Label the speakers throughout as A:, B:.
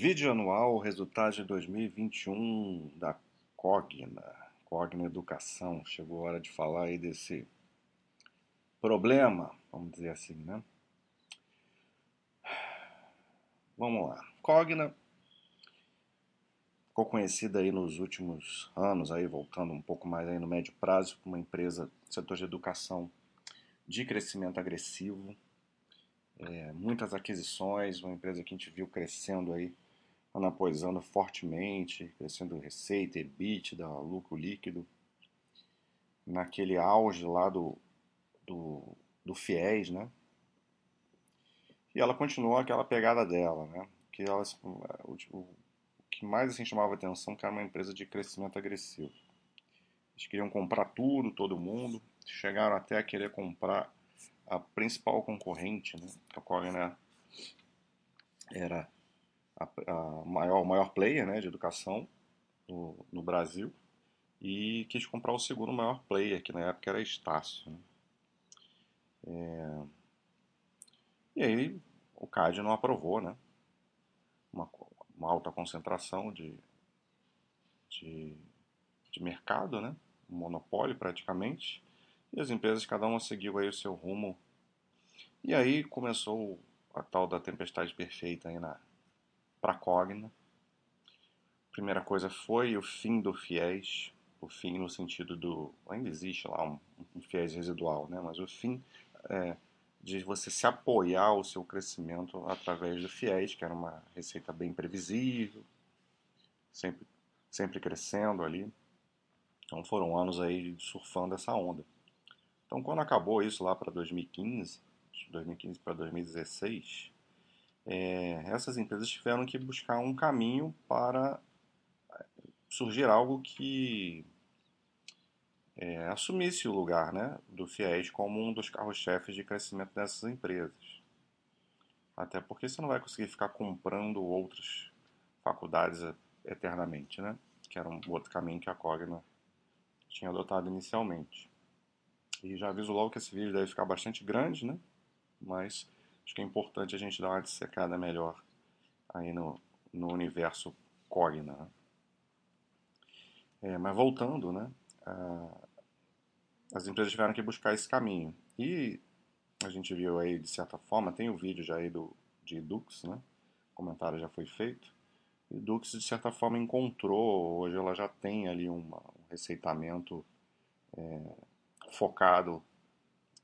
A: Vídeo anual, resultado de 2021 da Cogna, Cogna Educação. Chegou a hora de falar aí desse problema, vamos dizer assim, né? Vamos lá. Cogna ficou conhecida aí nos últimos anos, aí voltando um pouco mais aí no médio prazo, como uma empresa setor de educação de crescimento agressivo, é, muitas aquisições, uma empresa que a gente viu crescendo aí, anapoizando fortemente, crescendo receita, EBITDA, lucro líquido, naquele auge lá do, do, do FIES, né? E ela continuou aquela pegada dela, né? Que elas, o, o que mais assim chamava atenção que era uma empresa de crescimento agressivo. Eles queriam comprar tudo, todo mundo, chegaram até a querer comprar a principal concorrente, né, a Cogna era a, a maior, o maior player né, de educação no, no, Brasil e quis comprar o segundo maior player, que na época era Estácio. Né. É, e aí o CAD não aprovou, né? Uma, uma alta concentração de, de, de mercado, né? Um monopólio praticamente. E as empresas, cada uma seguiu aí o seu rumo. E aí começou a tal da tempestade perfeita aí na pra Cogna. Primeira coisa foi o fim do FIES, o fim no sentido do ainda existe lá um, um FIES residual, né? Mas o fim é, de você se apoiar o seu crescimento através do FIES, que era uma receita bem previsível, sempre sempre crescendo ali. Então foram anos aí surfando essa onda. Então, quando acabou isso lá para 2015, 2015 para 2016, é, essas empresas tiveram que buscar um caminho para é, surgir algo que é, assumisse o lugar né, do FIES como um dos carros-chefes de crescimento dessas empresas. Até porque você não vai conseguir ficar comprando outras faculdades eternamente, né? Que era um outro caminho que a Cogna tinha adotado inicialmente. E já aviso logo que esse vídeo deve ficar bastante grande, né? Mas acho que é importante a gente dar uma dissecada melhor aí no, no universo Cogna. Né? É, mas voltando, né? as empresas tiveram que buscar esse caminho. E a gente viu aí, de certa forma, tem o um vídeo já aí do, de Dux, né? O comentário já foi feito. E Dux, de certa forma, encontrou, hoje ela já tem ali uma, um receitamento é, focado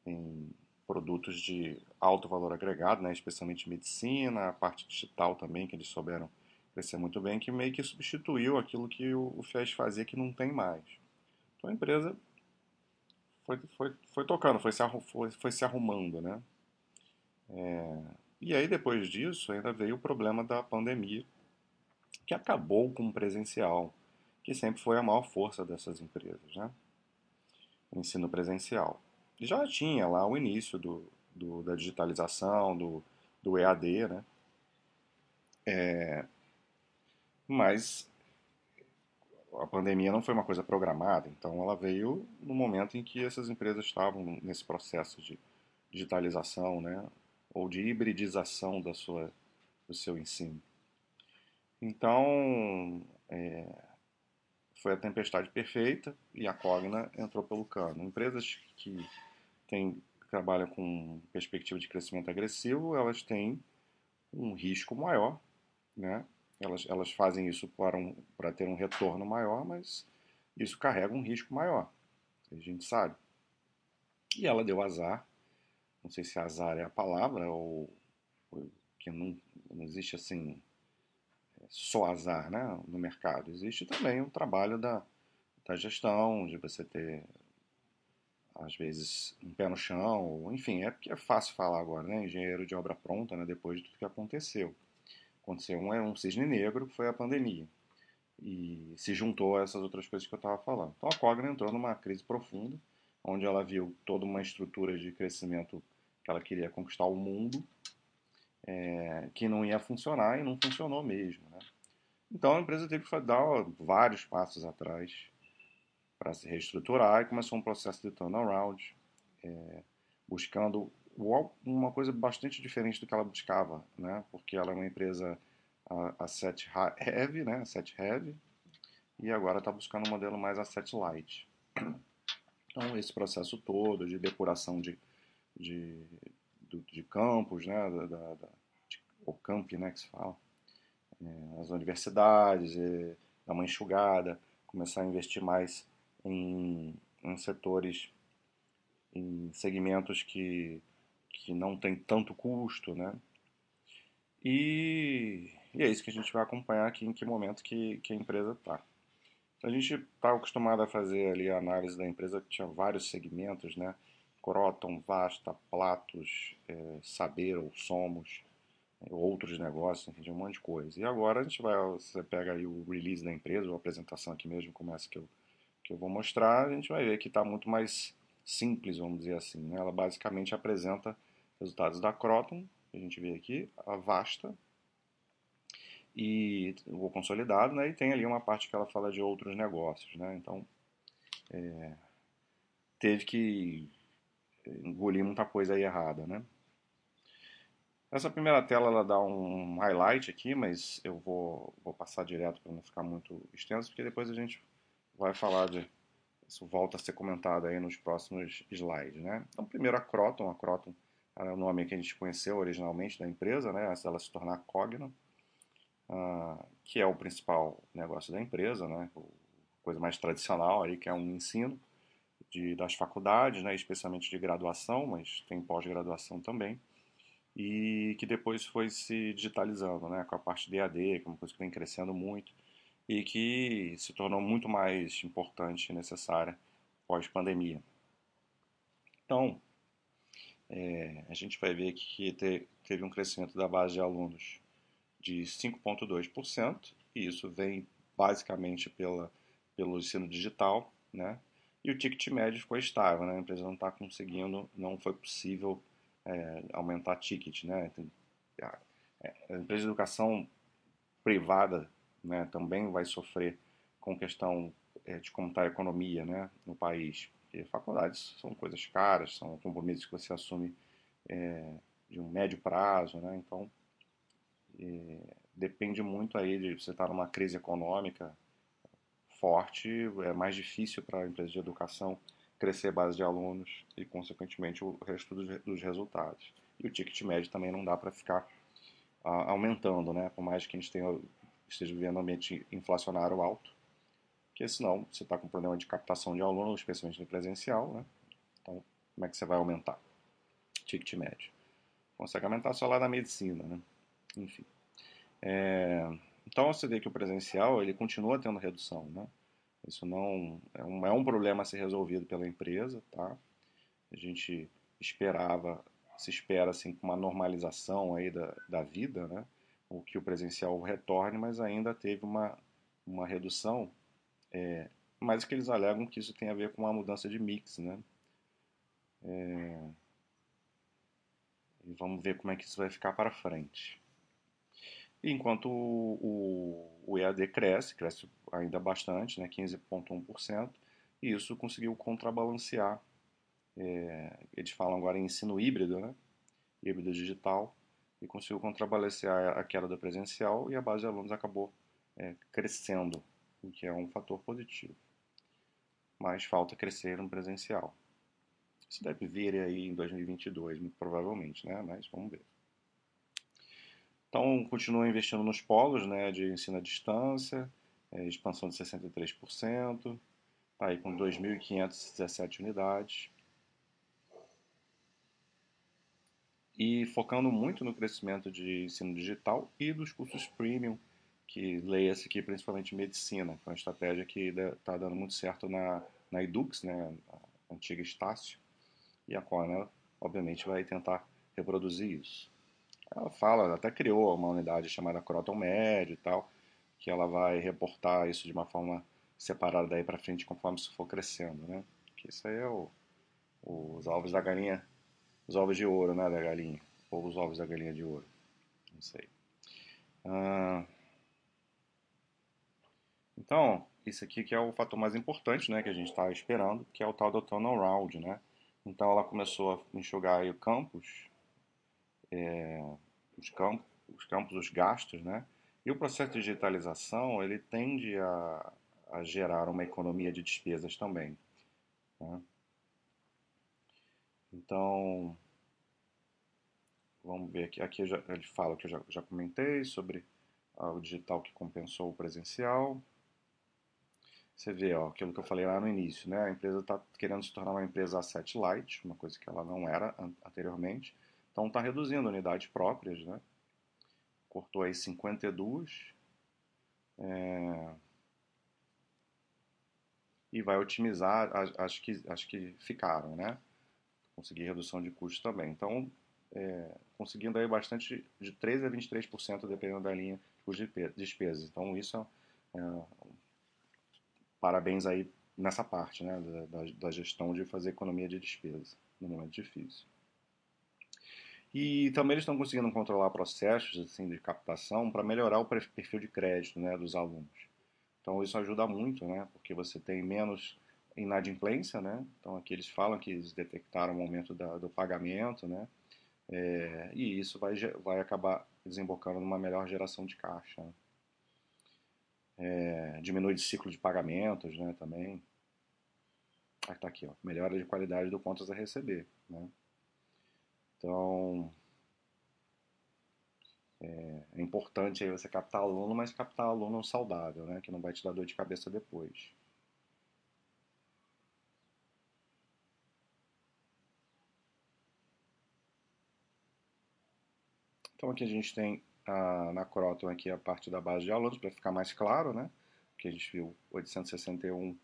A: em produtos de alto valor agregado, né, especialmente medicina, a parte digital também, que eles souberam crescer muito bem, que meio que substituiu aquilo que o, o FIES fazia que não tem mais. Então a empresa foi, foi, foi tocando, foi se, foi, foi se arrumando, né? É, e aí depois disso ainda veio o problema da pandemia, que acabou com o presencial, que sempre foi a maior força dessas empresas, né? ensino presencial. Já tinha lá o início do, do da digitalização, do, do EAD, né? É, mas a pandemia não foi uma coisa programada, então ela veio no momento em que essas empresas estavam nesse processo de digitalização, né? Ou de hibridização da sua, do seu ensino. Então, é, foi a tempestade perfeita e a Cogna entrou pelo cano. Empresas que têm, trabalham com perspectiva de crescimento agressivo, elas têm um risco maior, né? Elas, elas fazem isso para, um, para ter um retorno maior, mas isso carrega um risco maior, a gente sabe. E ela deu azar, não sei se azar é a palavra, ou, ou que não, não existe assim só azar né, no mercado. Existe também o trabalho da, da gestão, de você ter, às vezes, um pé no chão. Enfim, é porque é fácil falar agora, né? Engenheiro de obra pronta, né, depois de tudo que aconteceu. Aconteceu um, um cisne negro, foi a pandemia. E se juntou a essas outras coisas que eu estava falando. Então a Cogna entrou numa crise profunda, onde ela viu toda uma estrutura de crescimento que ela queria conquistar o mundo, é, que não ia funcionar e não funcionou mesmo. Né? Então a empresa teve que dar vários passos atrás para se reestruturar e começou um processo de turnaround, é, buscando uma coisa bastante diferente do que ela buscava, né? porque ela é uma empresa a asset heavy, né, asset heavy, e agora está buscando um modelo mais asset light. Então, esse processo todo de depuração de, de, de, de campos, né, da, da, de, o camp, né, que se fala, é, as universidades, é, dar uma enxugada, começar a investir mais em, em setores, em segmentos que, que não tem tanto custo, né? E, e é isso que a gente vai acompanhar aqui em que momento que, que a empresa está. A gente está acostumado a fazer ali a análise da empresa que tinha vários segmentos, né? Croton, Vasta, Platos, é, Saber ou Somos, é, outros negócios, enfim, um monte de coisa. E agora a gente vai, você pega aí o release da empresa, ou a apresentação aqui mesmo, começa que eu, que eu vou mostrar, a gente vai ver que está muito mais simples, vamos dizer assim. Né? Ela basicamente apresenta resultados da Croton, que a gente vê aqui, a Vasta, e o consolidado, né? E tem ali uma parte que ela fala de outros negócios, né? Então, é, teve que engolir muita coisa aí errada, né? Essa primeira tela ela dá um highlight aqui, mas eu vou, vou passar direto para não ficar muito extenso, porque depois a gente vai falar de isso volta a ser comentado aí nos próximos slides, né? Então, primeiro a Croton, a Croton é o nome que a gente conheceu originalmente da empresa, né? Antes dela se tornar Cogna uh, que é o principal negócio da empresa, né? coisa mais tradicional aí, que é um ensino de, das faculdades, né? especialmente de graduação, mas tem pós-graduação também, e que depois foi se digitalizando, né? com a parte de EAD, que é uma coisa que vem crescendo muito, e que se tornou muito mais importante e necessária pós-pandemia. Então, é, a gente vai ver que teve um crescimento da base de alunos de 5,2%, e isso vem basicamente pela, pelo ensino digital, né? E o ticket médio ficou estável, né? A empresa não está conseguindo, não foi possível é, aumentar ticket, né? a, é, a empresa de educação privada, né, também vai sofrer com questão é, de como está a economia, né, no país. Faculdades são coisas caras, são compromissos que você assume é, de um médio prazo, né? Então e depende muito aí de você estar numa crise econômica forte, é mais difícil para a empresa de educação crescer a base de alunos e, consequentemente, o resto dos, dos resultados. E o ticket médio também não dá para ficar aumentando, né? Por mais que a gente tenha, esteja vivendo um ambiente inflacionário alto, porque senão você está com problema de captação de alunos, especialmente no presencial, né? Então, como é que você vai aumentar? Ticket médio. Consegue aumentar só lá na medicina, né? Enfim. É, então você vê que o presencial ele continua tendo redução, né? Isso não é um, é um problema a ser resolvido pela empresa, tá? A gente esperava, se espera assim uma normalização aí da, da vida, né? O que o presencial retorne, mas ainda teve uma, uma redução, é, mas que eles alegam que isso tem a ver com uma mudança de mix, né? É, e vamos ver como é que isso vai ficar para frente. Enquanto o, o, EAD cresce, cresce ainda bastante, né, 15,1%, e isso conseguiu contrabalancear. É, eles falam agora em ensino híbrido, né, híbrido digital, e conseguiu contrabalancear a queda do presencial e a base de alunos acabou é, crescendo, o que é um fator positivo. Mas falta crescer no presencial. Isso deve vir aí em 2022, muito provavelmente, né? mas vamos ver. Então, continua investindo nos polos né, de ensino à distância, é, expansão de 63%, está aí com 2.517 unidades. E focando muito no crescimento de ensino digital e dos cursos premium, que leia-se aqui principalmente medicina, que é uma estratégia que está dando muito certo na, na Edux, né, a antiga Estácio, e a Cornell, obviamente, vai tentar reproduzir isso. Ela fala, até criou uma unidade chamada Croton Médio e tal, que ela vai reportar isso de uma forma separada daí para frente conforme isso for crescendo, né? Que isso aí é o, os ovos da galinha, os ovos de ouro, né, da galinha, ou os ovos da galinha de ouro, não sei. Ah, então, isso aqui que é o fator mais importante, né, que a gente está esperando, que é o tal do turnaround, né? Então ela começou a enxugar o campus, é, os, campos, os campos, os gastos, né? E o processo de digitalização ele tende a, a gerar uma economia de despesas também. Né? Então, vamos ver aqui. Aqui já, ele fala que eu já, já comentei sobre ah, o digital que compensou o presencial. Você vê ó, aquilo que eu falei lá no início, né? A empresa está querendo se tornar uma empresa asset light, uma coisa que ela não era anteriormente. Então está reduzindo unidades próprias, né? Cortou aí 52. É, e vai otimizar as, as, que, as que ficaram, né? Conseguir redução de custos também. Então, é, conseguindo aí bastante, de 13% a 23%, dependendo da linha de despesas. Então, isso é, é parabéns aí nessa parte, né? Da, da, gestão de fazer economia de despesa no momento difícil. E também eles estão conseguindo controlar processos assim, de captação para melhorar o perfil de crédito né, dos alunos. Então isso ajuda muito, né? Porque você tem menos inadimplência, né? Então aqui eles falam que eles detectaram o aumento da, do pagamento, né? É, e isso vai, vai acabar desembocando numa melhor geração de caixa. Né? É, diminui o ciclo de pagamentos, né? Também. Aí tá aqui, ó, melhora de qualidade do contas a receber, né? Então, é, é, importante aí você captar aluno, mas captar aluno saudável, né? Que não vai te dar dor de cabeça depois. Então aqui a gente tem a, na Croton aqui a parte da base de alunos, para ficar mais claro, né? Que a gente viu 861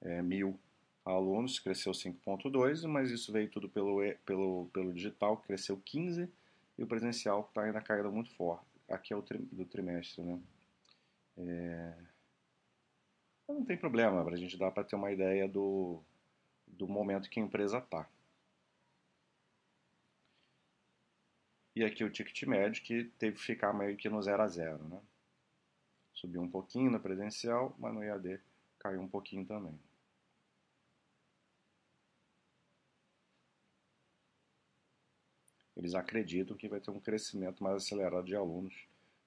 A: é, mil alunos, cresceu 5.2, mas isso veio tudo pelo, pelo, pelo digital, cresceu 15, e o presencial está ainda caindo muito forte. Aqui é o tri, do trimestre, né? É... Não tem problema, a gente dá para ter uma ideia do, do momento que a empresa está. E aqui o ticket médio que teve que ficar meio que no 0 a 0, né? Subiu um pouquinho no presencial, mas no IAD caiu um pouquinho também. Eles acreditam que vai ter um crescimento mais acelerado de alunos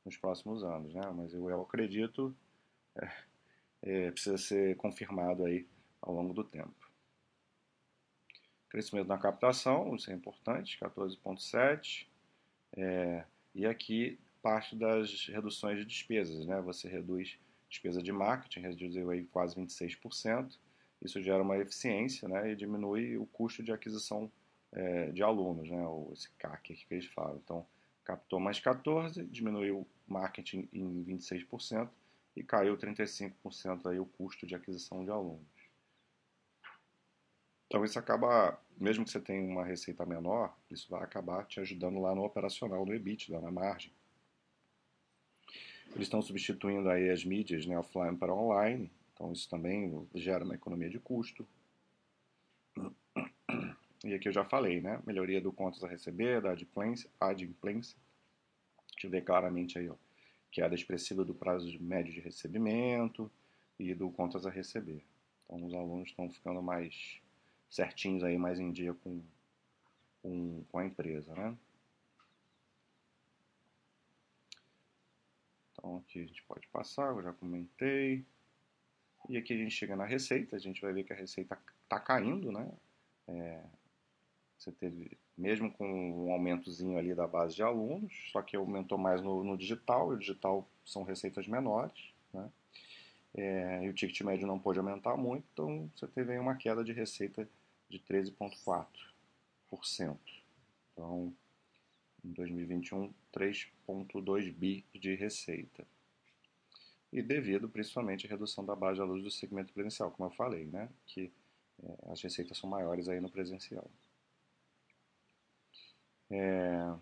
A: nos próximos anos, né? Mas eu, eu acredito é, é, precisa ser confirmado aí ao longo do tempo. Crescimento na captação, isso é importante, 14,7. É, e aqui parte das reduções de despesas, né? Você reduz despesa de marketing, reduziu aí quase 26%. Isso gera uma eficiência, né? E diminui o custo de aquisição é, de alunos, né? Esse CAC que eles falam. Então, captou mais 14, diminuiu o marketing em 26% e caiu 35% aí o custo de aquisição de alunos. Então isso acaba, mesmo que você tenha uma receita menor, isso vai acabar te ajudando lá no operacional, no EBITDA, na margem. Eles estão substituindo aí as mídias né, offline para online, então isso também gera uma economia de custo. E aqui eu já falei, né? Melhoria do contas a receber, da adimplência, adimplência. A gente vê claramente aí, ó, queda expressiva do prazo médio de recebimento e do contas a receber. Então os alunos estão ficando mais certinhos aí, mais em dia com, com, com a empresa, né? Então aqui a gente pode passar, eu já comentei. E aqui a gente chega na receita, a gente vai ver que a receita está caindo, né? É, você teve, mesmo com um aumentozinho ali da base de alunos, só que aumentou mais no, no digital, e o digital são receitas menores, né? É, e o ticket médio não pôde aumentar muito, então você teve aí uma queda de receita de 13,4%. Então, em 2021, 3,2 bi de receita. E devido principalmente à redução da base de alunos do segmento presencial, como eu falei, né? que é, as receitas são maiores aí no presencial. É...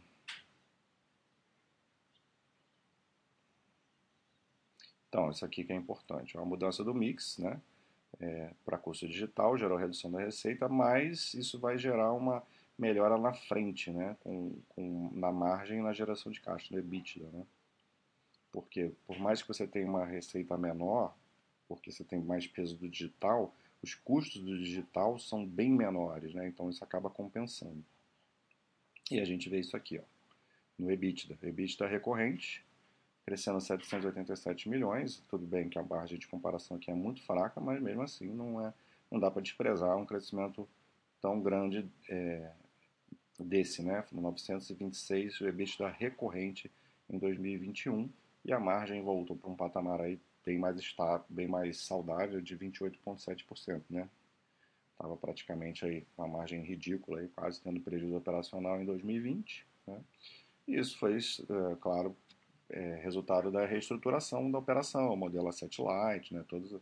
A: Então, isso aqui que é importante. É uma mudança do mix, né? É, para curso digital, gerou redução da receita, mas isso vai gerar uma melhora na frente, né? Com, com, na margem e na geração de caixa, no EBITDA, né? Porque por mais que você tenha uma receita menor, porque você tem mais peso do digital, os custos do digital são bem menores, né? Então isso acaba compensando. E a gente vê isso aqui, ó, no EBITDA. EBITDA recorrente, crescendo 787 milhões. Tudo bem que a margem de comparação aqui é muito fraca, mas mesmo assim não, é, não dá para desprezar um crescimento tão grande é, desse, né? 926 o EBITDA recorrente em 2021 e a margem voltou para um patamar aí bem mais estável, bem mais saudável de 28,7%, né? Estava praticamente aí uma margem ridícula, aí, quase tendo prejuízo operacional em 2020. Né? E isso foi, é, claro, é, resultado da reestruturação da operação, o modelo Asset Light, né? todas,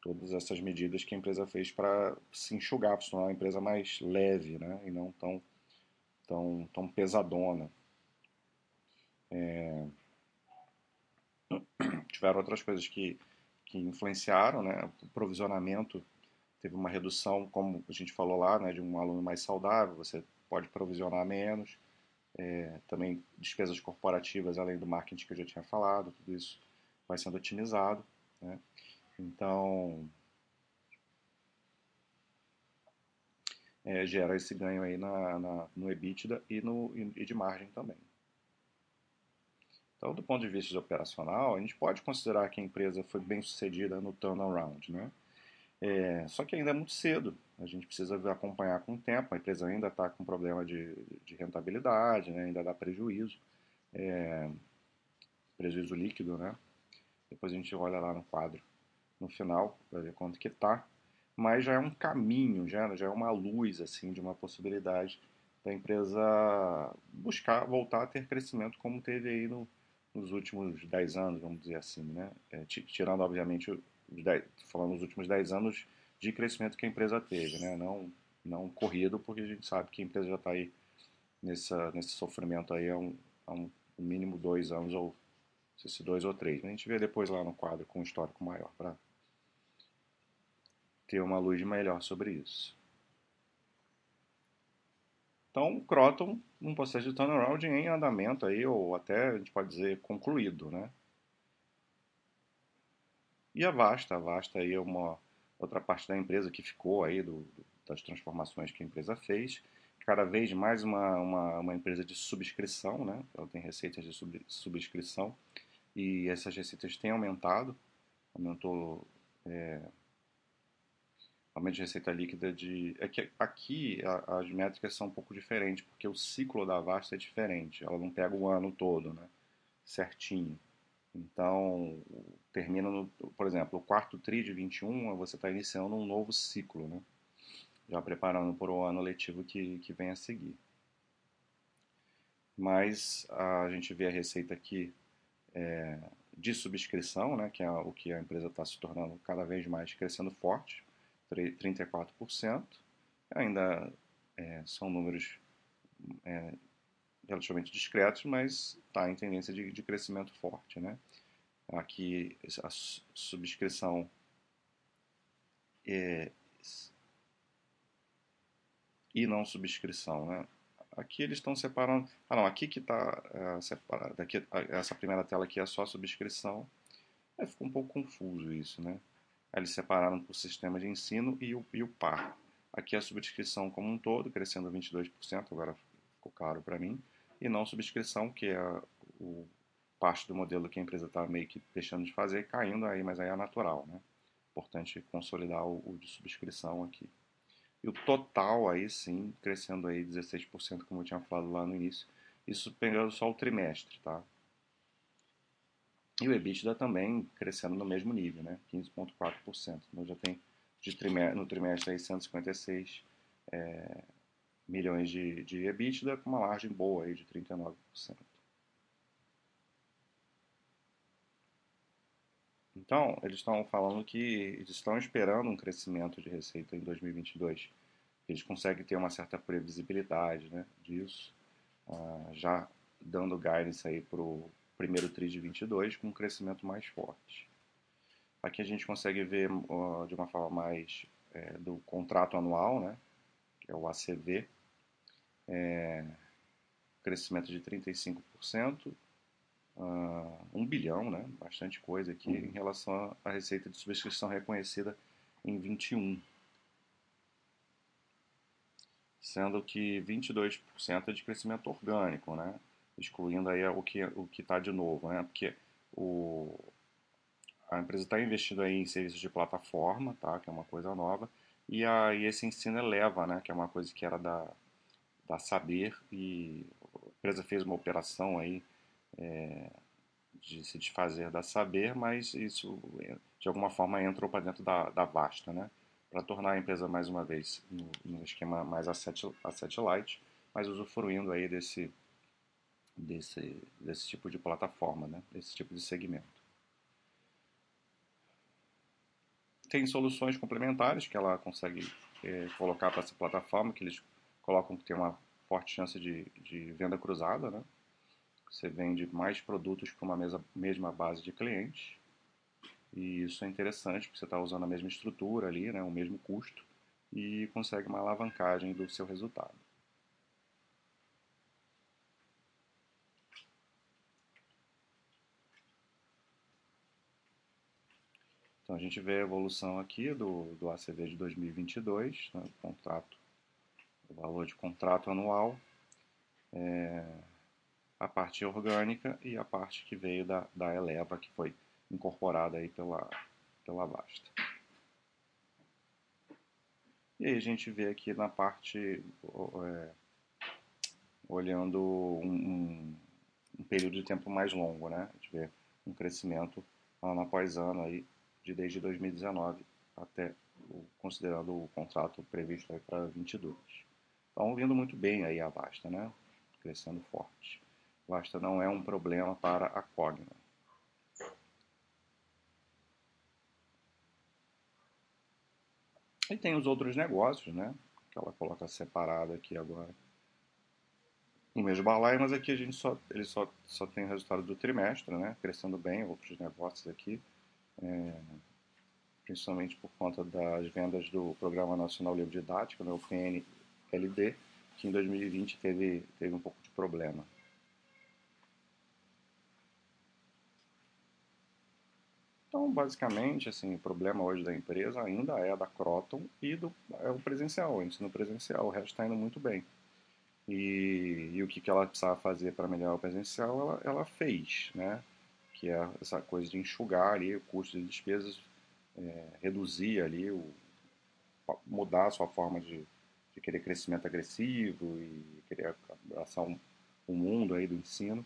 A: todas essas medidas que a empresa fez para se enxugar, para se tornar uma empresa mais leve né? e não tão, tão, tão pesadona. É... Tiveram outras coisas que, que influenciaram, né? o provisionamento teve uma redução, como a gente falou lá, né, de um aluno mais saudável, você pode provisionar menos, é, também despesas corporativas, além do marketing que eu já tinha falado, tudo isso vai sendo otimizado. Né? Então, é, gera esse ganho aí na, na, no EBITDA e, no, e de margem também. Então, do ponto de vista operacional, a gente pode considerar que a empresa foi bem sucedida no turnaround, né? É, só que ainda é muito cedo, a gente precisa acompanhar com o tempo, a empresa ainda está com problema de, de rentabilidade, né? ainda dá prejuízo, é, prejuízo líquido, né? Depois a gente olha lá no quadro no final para ver quanto que está, mas já é um caminho, já, já é uma luz assim de uma possibilidade da empresa buscar voltar a ter crescimento como teve aí no, nos últimos 10 anos, vamos dizer assim, né? É, tirando obviamente falando nos últimos 10 anos de crescimento que a empresa teve, né? não, não corrido, porque a gente sabe que a empresa já está aí nessa, nesse sofrimento aí há um, há um mínimo dois anos, ou se dois ou três. A gente vê depois lá no quadro com um histórico maior, para ter uma luz melhor sobre isso. Então, o Croton, um processo de turnaround em andamento aí, ou até a gente pode dizer concluído, né? E a Vasta, a Vasta aí é uma outra parte da empresa que ficou aí do, das transformações que a empresa fez. Cada vez mais uma, uma, uma empresa de subscrição, né? Ela tem receitas de sub, subscrição e essas receitas têm aumentado. Aumentou é, aumento de receita líquida de. É que aqui a, as métricas são um pouco diferentes, porque o ciclo da Vasta é diferente. Ela não pega o ano todo, né? Certinho. Então, termina, no, por exemplo, o quarto TRI de 21, você está iniciando um novo ciclo, né? já preparando para o ano letivo que, que vem a seguir. Mas a gente vê a receita aqui é, de subscrição, né, que é o que a empresa está se tornando cada vez mais crescendo forte, 34%. Ainda é, são números é, relativamente discretos, mas está em tendência de, de, crescimento forte. Né? Aqui a subscrição é, e não subscrição. Né? Aqui eles estão separando. Ah, não, aqui que está é, separado. Aqui, essa primeira tela aqui é só subscrição. Aí ficou um pouco confuso isso, né? Eles separaram por sistema de ensino e o, e o par. Aqui a subscrição como um todo, crescendo 22%, agora ficou claro para mim e não subscrição, que é o parte do modelo que a empresa está meio que deixando de fazer, caindo aí, mas aí é natural, né? Importante consolidar o, o de subscrição aqui. E o total aí sim, crescendo aí 16%, como eu tinha falado lá no início, isso pegando só o trimestre, tá? E o EBITDA também crescendo no mesmo nível, né? 15,4%. Então já tem de trimestre, no trimestre aí 156 é, milhões de, de EBITDA com uma margem boa aí de 39%. Então, eles estão falando que eles estão esperando um crescimento de receita em 2022. Eles conseguem ter uma certa previsibilidade né, disso, uh, já dando guidance aí para o primeiro TRI de 22 com um crescimento mais forte. Aqui a gente consegue ver uh, de uma forma mais é, do contrato anual, né, que é o ACV, é, crescimento de 35%, uh, 1 bilhão, né? bastante coisa aqui, em relação à receita de subscrição reconhecida em 21. Sendo que 22% é de crescimento orgânico, né? excluindo aí o que o está de novo, né? porque o, a empresa está investindo aí em serviços de plataforma, tá? que é uma coisa nova, e, a, e esse ensino eleva, né? que é uma coisa que era da, da Saber, e a empresa fez uma operação aí é, de se desfazer da Saber, mas isso de alguma forma entrou para dentro da, da Vasta, né? para tornar a empresa mais uma vez no, no esquema mais asset, asset light, mas usufruindo aí desse, desse, desse tipo de plataforma, né? desse tipo de segmento. Tem soluções complementares que ela consegue é, colocar para essa plataforma, que eles colocam que tem uma forte chance de, de venda cruzada, né? Você vende mais produtos para uma mesa, mesma base de clientes. E isso é interessante, porque você está usando a mesma estrutura ali, né, o mesmo custo, e consegue uma alavancagem do seu resultado. Então a gente vê a evolução aqui do, do ACV de 2022, né, contrato, o valor de contrato anual, é, a parte orgânica e a parte que veio da, da Eleva, que foi incorporada aí pela, pela Vasta. E aí a gente vê aqui na parte, é, olhando um, um, um, período de tempo mais longo, né? A gente vê um crescimento ano após ano aí de desde 2019 até o, considerando o contrato previsto para 22. Então, vindo muito bem aí a Vasta, né? Crescendo forte. Vasta não é um problema para a Cogna. E tem os outros negócios, né? Que ela coloca separado aqui agora. No mesmo balaio, mas aqui a gente só, ele só, só tem o resultado do trimestre, né? Crescendo bem, outros negócios aqui é, principalmente por conta das vendas do Programa Nacional Livre Didático, né, o PNLD, que em 2020 teve, teve um pouco de problema. Então, basicamente, assim, o problema hoje da empresa ainda é da Croton e do é o presencial, o ensino presencial. O resto está indo muito bem. E, e, o que, que ela precisava fazer para melhorar o presencial, ela, ela fez, né? que é essa coisa de enxugar ali o custo de despesas, é, reduzir ali, o, mudar a sua forma de, de querer crescimento agressivo e querer abraçar um, um mundo aí do ensino.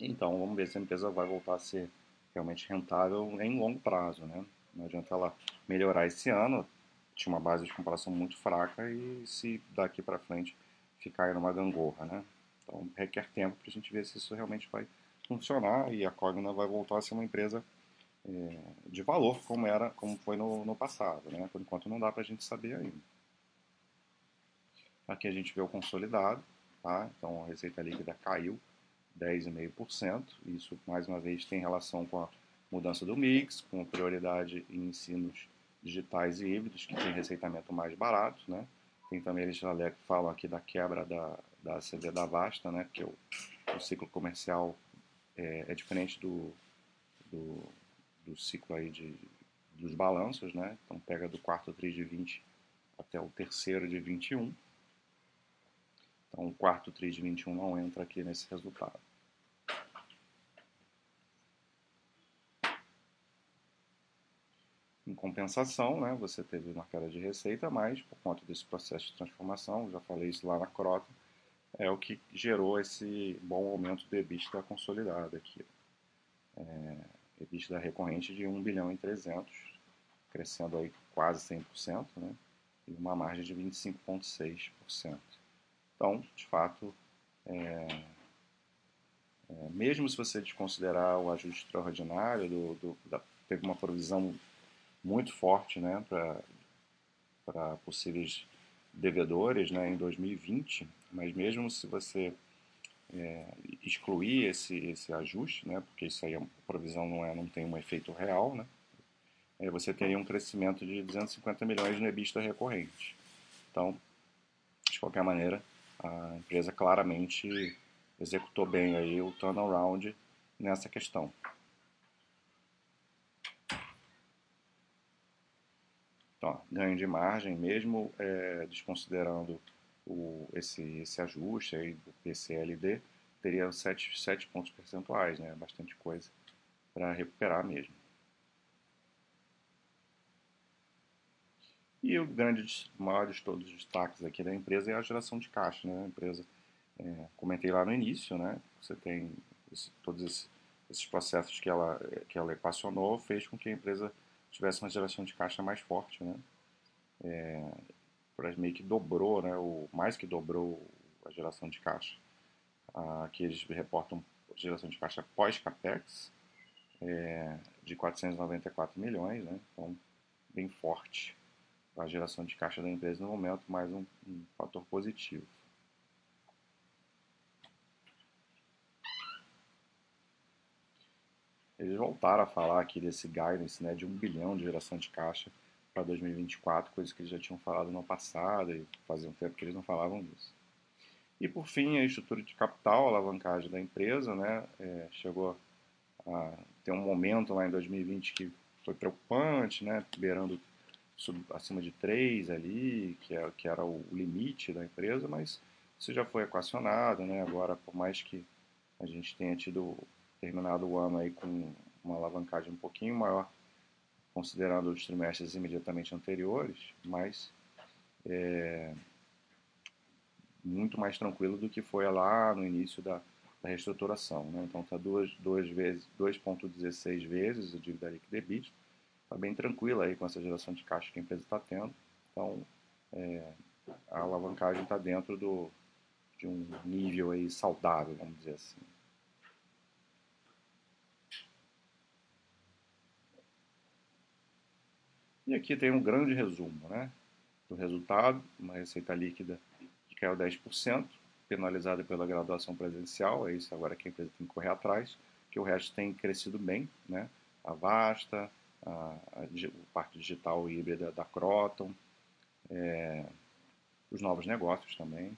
A: Então, vamos ver se a empresa vai voltar a ser realmente rentável em longo prazo, né? Não adianta ela melhorar esse ano, tinha uma base de comparação muito fraca e se daqui para frente ficar numa gangorra, né? Então requer tempo para a gente ver se isso realmente vai funcionar e a Cogna vai voltar a ser uma empresa é, de valor como era, como foi no, no passado, né? Por enquanto não dá para a gente saber ainda. Aqui a gente vê o consolidado, tá? Então a receita líquida caiu 10,5%. Isso mais uma vez tem relação com a mudança do mix, com prioridade em ensinos digitais e híbridos que tem receitamento mais barato, né? Tem também eles falam aqui da quebra da, da CD da Vasta, né? Porque o, o ciclo comercial é, é diferente do, do, do, ciclo aí de, dos balanços, né? Então pega do quarto tri de 20 até o terceiro de 21. Então o quarto tri de 21 não entra aqui nesse resultado. Em compensação, né, você teve uma queda de receita, mas por conta desse processo de transformação, já falei isso lá na Crota, é o que gerou esse bom aumento do EBITDA consolidado aqui. É, EBITDA recorrente de 1 bilhão e 300, crescendo aí quase 100%, né? E uma margem de 25,6%. Então, de fato, é, é, mesmo se você desconsiderar o ajuste extraordinário, do, do da, teve uma provisão muito forte né, para possíveis devedores né, em 2020, mas mesmo se você é, excluir esse, esse ajuste, né, porque isso aí a provisão não, é, não tem um efeito real, né, é, você teria um crescimento de 250 milhões no EBITDA recorrente. Então, de qualquer maneira, a empresa claramente executou bem aí o turnaround nessa questão. Então, ganho de margem, mesmo é, desconsiderando o, esse, esse ajuste aí do PCLD, teria 7, 7 pontos percentuais, né? bastante coisa. para recuperar mesmo. E o grande, maior de todos os destaques aqui da empresa é a geração de caixa. Né? A empresa, é, comentei lá no início, né? você tem esse, todos esses, esses, processos que ela, que ela equacionou, fez com que a empresa tivesse uma geração de caixa mais forte. Né? É, meio que dobrou, né? o, mais que dobrou a geração de caixa. Aqui eles reportam geração de caixa pós-capex é, de 494 milhões, né? então bem forte a geração de caixa da empresa no momento, mais um, um fator positivo. Eles voltaram a falar aqui desse guidance né, de um bilhão de geração de caixa para 2024, coisa que eles já tinham falado no passado e fazia um tempo que eles não falavam disso. E por fim, a estrutura de capital, a alavancagem da empresa, né, é, chegou a ter um momento lá em 2020 que foi preocupante, né, beirando sub, acima de 3 ali, que, é, que era o limite da empresa, mas isso já foi equacionado, né? Agora, por mais que a gente tenha tido terminado o ano aí com uma alavancagem um pouquinho maior, considerando os trimestres imediatamente anteriores, mas é, muito mais tranquilo do que foi lá no início da, da reestruturação. Né? Então está duas, duas vezes, 2,16 vezes a dívida líquida EBITDA, está bem tranquila aí com essa geração de caixa que a empresa está tendo. Então, é, a alavancagem está dentro do, de um nível aí saudável, vamos dizer assim. E aqui tem um grande resumo né, do resultado, uma receita líquida que caiu 10%, penalizada pela graduação presencial, é isso agora que a empresa tem que correr atrás, que o resto tem crescido bem, né? A Vasta, a, a, parte digital híbrida da Croton, é, os novos negócios também.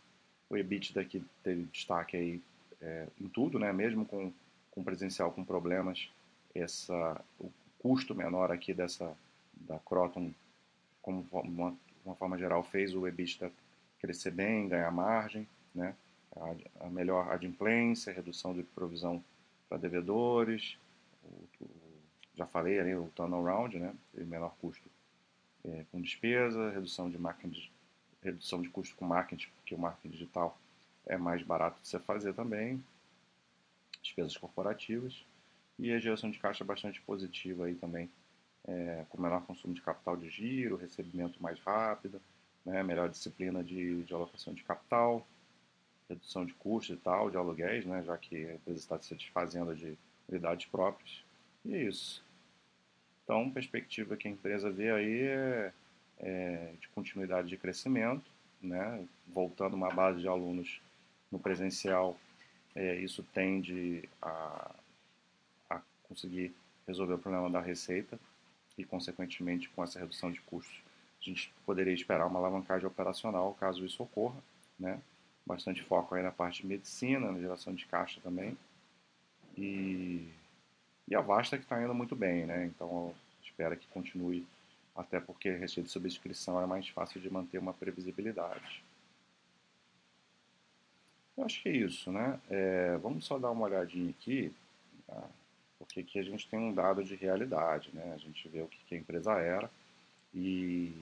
A: O EBITDA que teve destaque aí é, em tudo, né? mesmo com, com presencial com problemas, essa, o custo menor aqui dessa da Croton, como uma, uma forma geral, fez o EBITDA crescer bem, ganhar margem, né? a, a melhor adimplência, redução de provisão para devedores, o, o já falei ali, o turnaround, né? menor custo é, com despesa, redução de marketing, redução de custo com marketing, porque o marketing digital é mais barato de você fazer também, despesas corporativas e a geração de caixa bastante positiva aí também, é, com menor consumo de capital de giro, recebimento mais rápido, né, melhor disciplina de, de alocação de capital, redução de custos e tal, de aluguéis, né, já que a empresa está se satisfazendo de unidades próprias. E é isso. Então, perspectiva que a empresa vê aí é, é de continuidade de crescimento, né? voltando uma base de alunos no presencial, é, isso tende a, a conseguir resolver o problema da receita e, consequentemente, com essa redução de custos, a gente poderia esperar uma alavancagem operacional caso isso ocorra, né? Bastante foco aí na parte de medicina, na geração de caixa também. E e a Vasta que está indo muito bem, né? Então espera que continue, até porque receita de subscrição é mais fácil de manter uma previsibilidade. Eu acho que é isso, né? É, vamos só dar uma olhadinha aqui, tá? porque aqui a gente tem um dado de realidade, né? A gente vê o que a empresa era e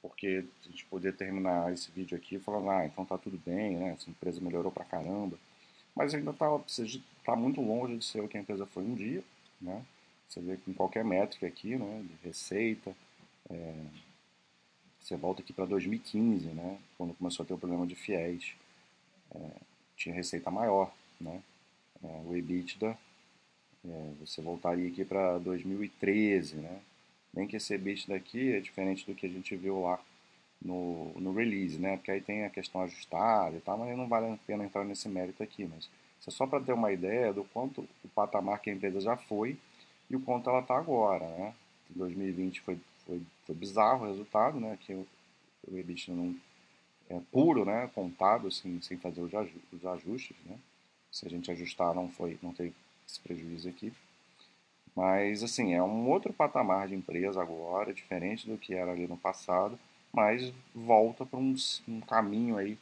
A: porque a gente poder terminar esse vídeo aqui falando, ah, então tá tudo bem, né? Essa empresa melhorou pra caramba mas ainda está tá muito longe de ser o que a empresa foi um dia. Né? Você vê que em qualquer métrica aqui, né, de receita, é, você volta aqui para 2015, né, quando começou a ter o problema de fiéis, é, tinha receita maior. Né? É, o EBITDA, é, você voltaria aqui para 2013, né? Nem que esse EBITDA aqui é diferente do que a gente viu lá no, no release, né? Porque aí tem a questão ajustada e tal, mas não vale a pena entrar nesse mérito aqui, mas isso é só para ter uma ideia do quanto o patamar que a empresa já foi e o quanto ela está agora, né? Em 2020 foi, foi, foi bizarro o resultado, né? Que o, o EBITDA não é puro, né? Contado, assim, sem fazer os ajustes, né? Se a gente ajustar, não foi, não teve esse prejuízo aqui. Mas, assim, é um outro patamar de empresa agora, diferente do que era ali no passado mas volta para um, um, caminho aí,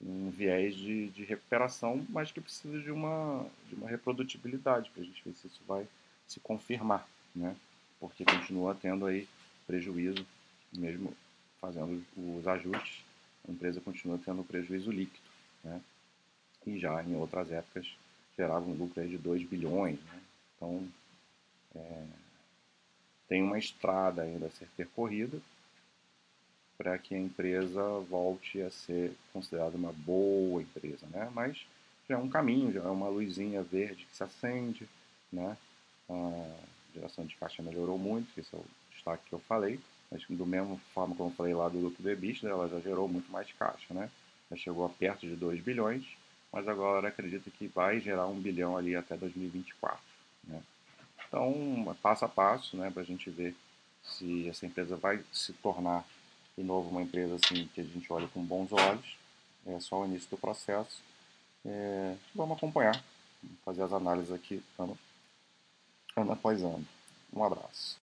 A: um viés de, de, recuperação, mas que precisa de uma, de uma reprodutibilidade para a gente ver se isso vai se confirmar, né? porque continua tendo aí prejuízo, mesmo fazendo os ajustes, a empresa continua tendo prejuízo líquido. Né? E já em outras épocas gerava um lucro de 2 bilhões. Né? Então, é, tem uma estrada ainda a ser percorrida para que a empresa volte a ser considerada uma boa empresa, né? Mas já é um caminho, já é uma luzinha verde que se acende, né? A geração de caixa melhorou muito, esse é o destaque que eu falei, mas do mesmo forma como eu falei lá do lucro do EBITDA, ela já gerou muito mais caixa, né? Já chegou a perto de 2 bilhões, mas agora acredito que vai gerar um bilhão ali até 2024, né? Então, passo a passo, né, para a gente ver se essa empresa vai se tornar de novo uma empresa assim que a gente olha com bons olhos. É só o início do processo. É, vamos acompanhar, fazer as análises aqui ano, ano após ano. Um abraço.